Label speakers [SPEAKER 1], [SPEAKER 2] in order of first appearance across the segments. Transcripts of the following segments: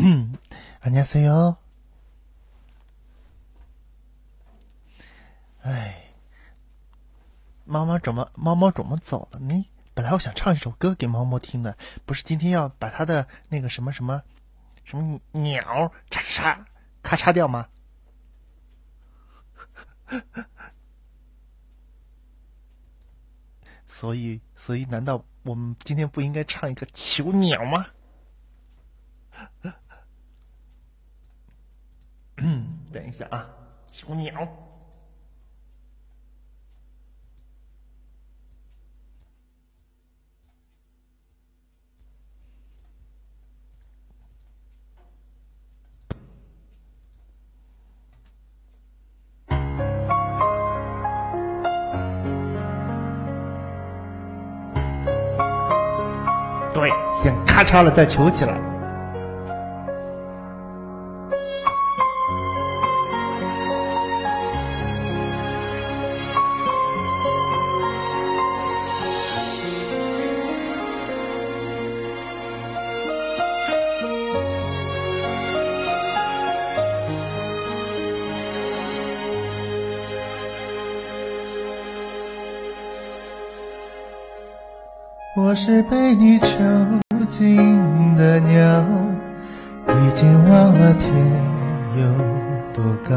[SPEAKER 1] 啊，你好！哎，猫猫怎么猫猫怎么走了呢？本来我想唱一首歌给猫猫听的，不是今天要把它的那个什么什么什么鸟叉叉咔嚓掉吗？所以，所以，难道我们今天不应该唱一个求鸟吗？嗯，等一下啊，求鸟。对，先咔嚓了，再求起来。我是被你囚禁的鸟，已经忘了天有多高。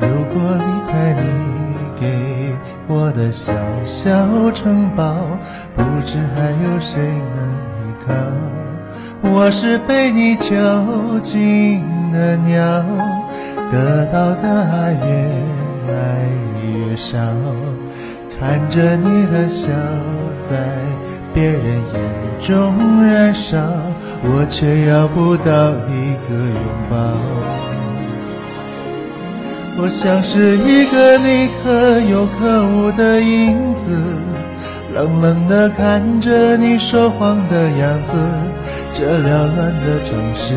[SPEAKER 1] 如果离开你给我的小小城堡，不知还有谁能依靠。我是被你囚禁的鸟，得到的爱越来越少。看着你的笑，在别人眼中燃烧，我却要不到一个拥抱。我像是一个你可有可无的影子，冷冷的看着你说谎的样子，这缭乱的城市。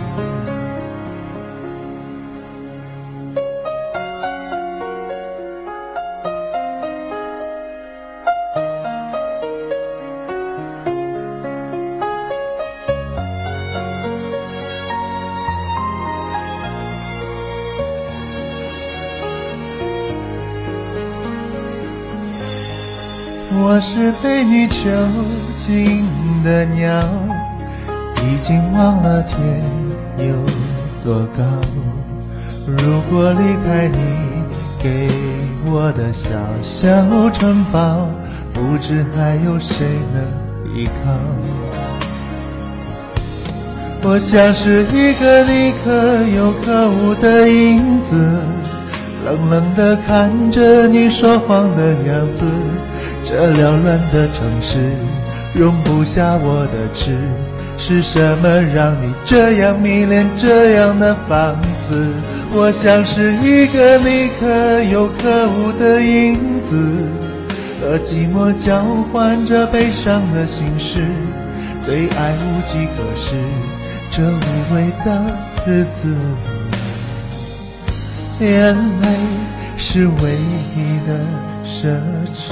[SPEAKER 1] 我是被你囚禁的鸟，已经忘了天有多高。如果离开你给我的小小城堡，不知还有谁能依靠。我像是一个你可有可无的影子。冷冷地看着你说谎的样子，这缭乱的城市容不下我的痴，是什么让你这样迷恋这样的放肆？我像是一个你可有可无的影子，和寂寞交换着悲伤的心事，对爱无计可施，这无味的日子。眼泪是唯一的奢侈。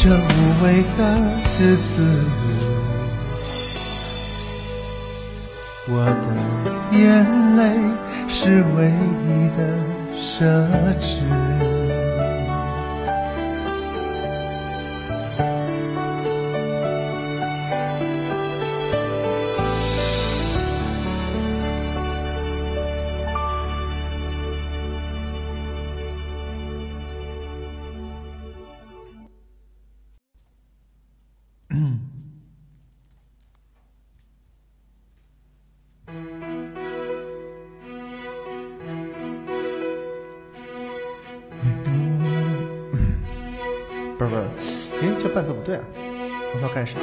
[SPEAKER 1] 这无味的日子，我的眼泪是唯一的奢侈。不是不是，哎，这伴奏不对啊，从头开始。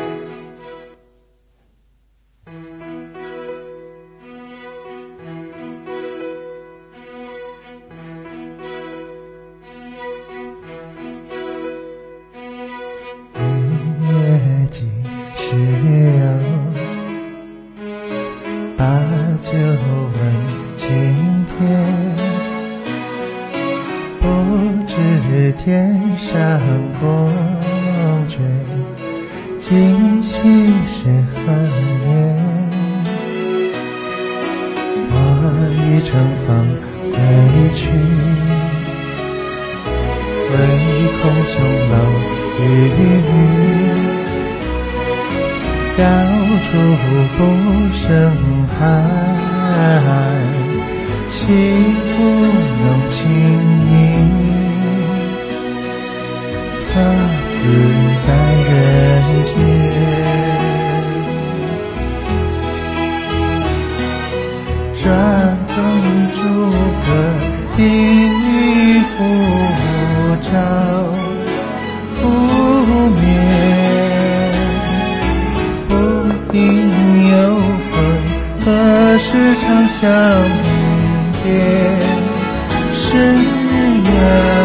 [SPEAKER 1] 恨不觉今夕是何年。我欲乘风归去，唯恐琼楼玉宇，高处不胜寒。起舞弄清影。恰似在人间。转灯烛客一壶照不眠。不应有泛，何时长相别？誓言。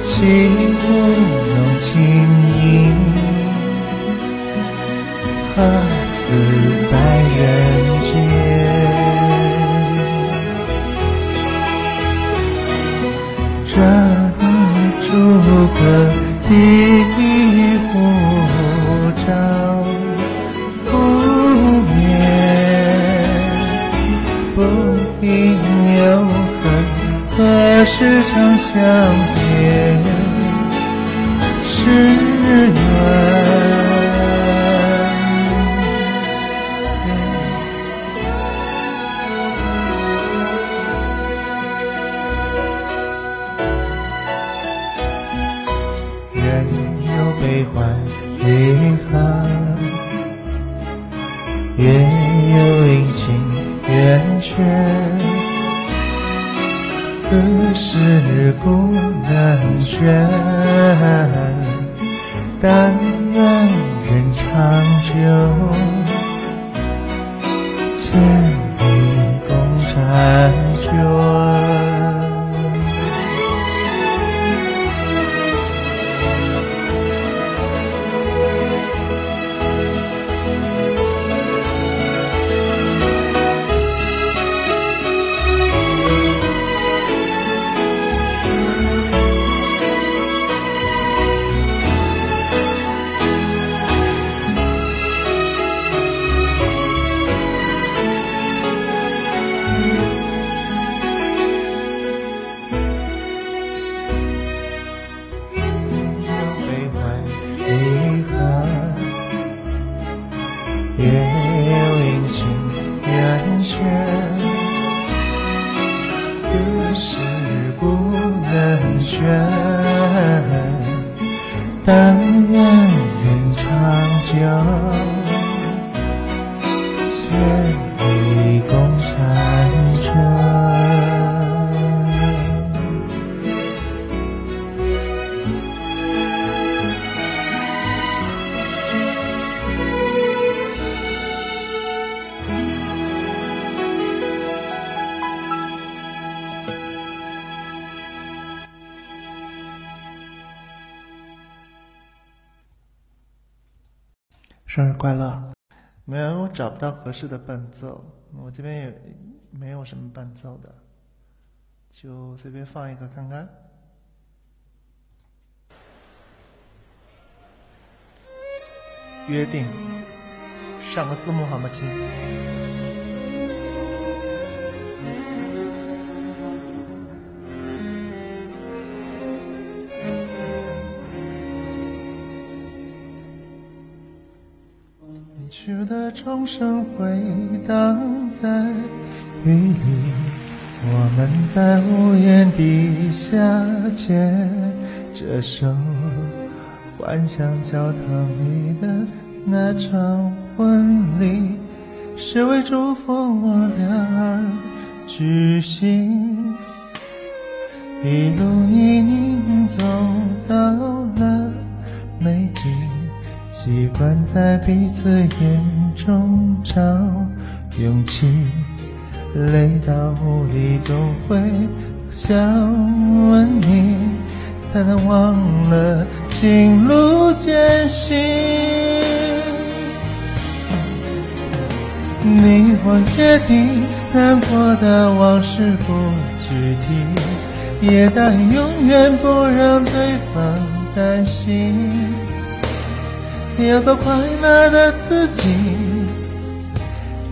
[SPEAKER 1] 情不能尽意，何似在人间？珍珠阁，一。是长相别，是缘。生日快乐！没有，我找不到合适的伴奏，我这边也没有什么伴奏的，就随便放一个看看。约定，上个字幕好吗，亲？钟声回荡在雨里，我们在屋檐底下牵着手，幻想教堂里的那场婚礼，是为祝福我俩而举行。一路泥泞走到了美景，习惯在彼此眼。中找勇气，累到无力都会想问你，才能忘了情路艰辛。你我约定，难过的往事不去提，也答应永远不让对方担心。要做快乐的自己，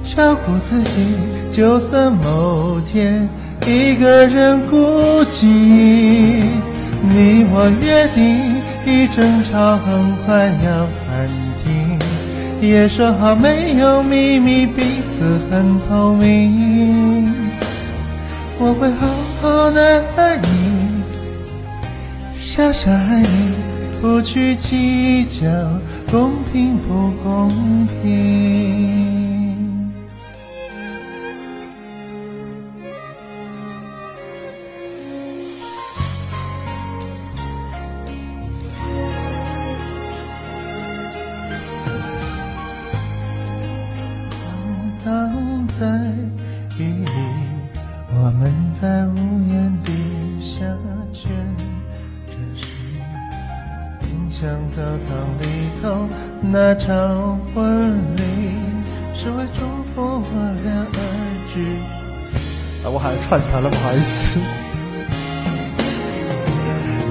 [SPEAKER 1] 照顾自己，就算某天一个人孤寂。你我约定，一争吵很快要喊停，也说好没有秘密，彼此很透明。我会好好的爱你，傻傻爱你。不去计较公平不公平。只为祝福我俩而好像串词了，不好意思。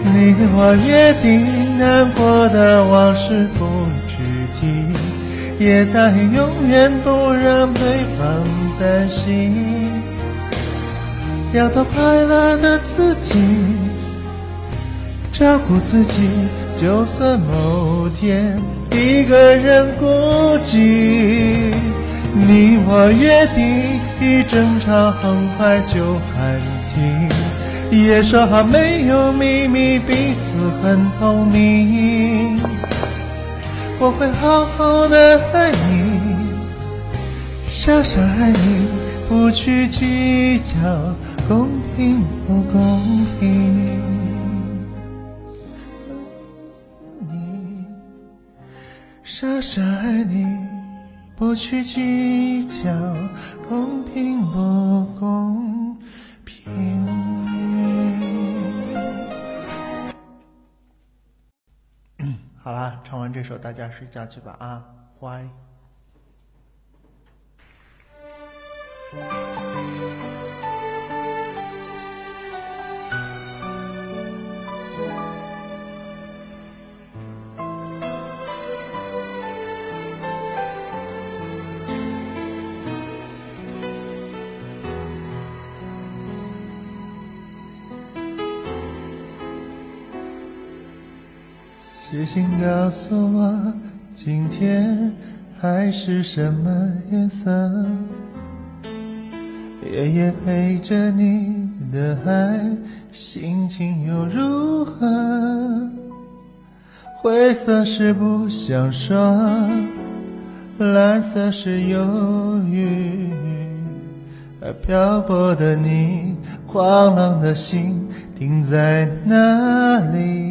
[SPEAKER 1] 你我约定，难过的往事不提，也答应永远不让对方担心。要做快乐的自己，照顾自己，就算某天一个人孤寂。你我约定，一争吵很快就喊停，也说好没有秘密，彼此很透明。我会好好的爱你，傻傻爱你，不去计较公平不公平。你，傻傻爱你。不去计较公平不公平。好啦，唱完这首，大家睡觉去吧啊，乖。请告诉我，今天海是什么颜色？夜夜陪着你的海，心情又如何？灰色是不想说，蓝色是忧郁，而漂泊的你，狂浪的心停在哪里？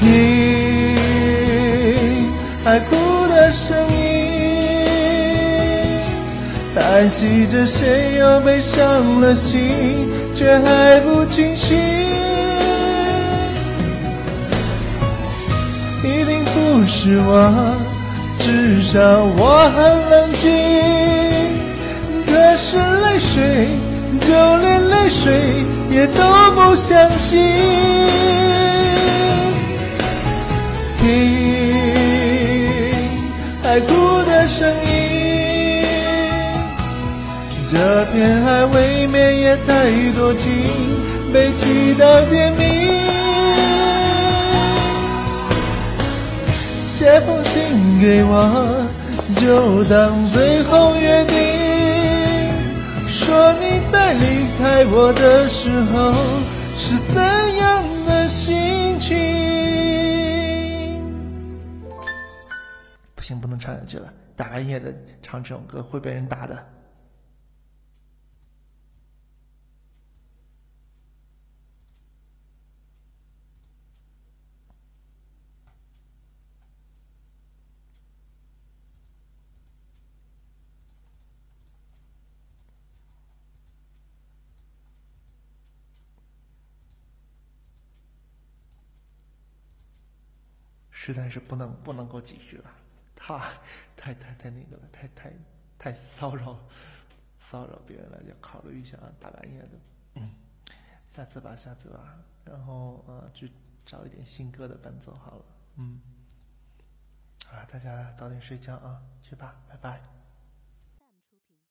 [SPEAKER 1] 你，爱哭的声音，叹息着谁又被伤了心，却还不清醒。一定不是我，至少我很冷静。可是泪水，就连泪水也都不相信。听海哭的声音，这片海未免也太多情，被祈祷天明。写封信给我，就当最后约定。说你在离开我的时候，是怎？行，不能唱下去了。大半夜的唱这种歌，会被人打的。实在是不能，不能够继续了。怕太太太那个了，太太太骚扰骚扰别人了，要考虑一下。大半夜的，嗯，下次吧，下次吧。然后呃，去找一点新歌的伴奏好了，嗯。啊，大家早点睡觉啊，去吧，拜拜。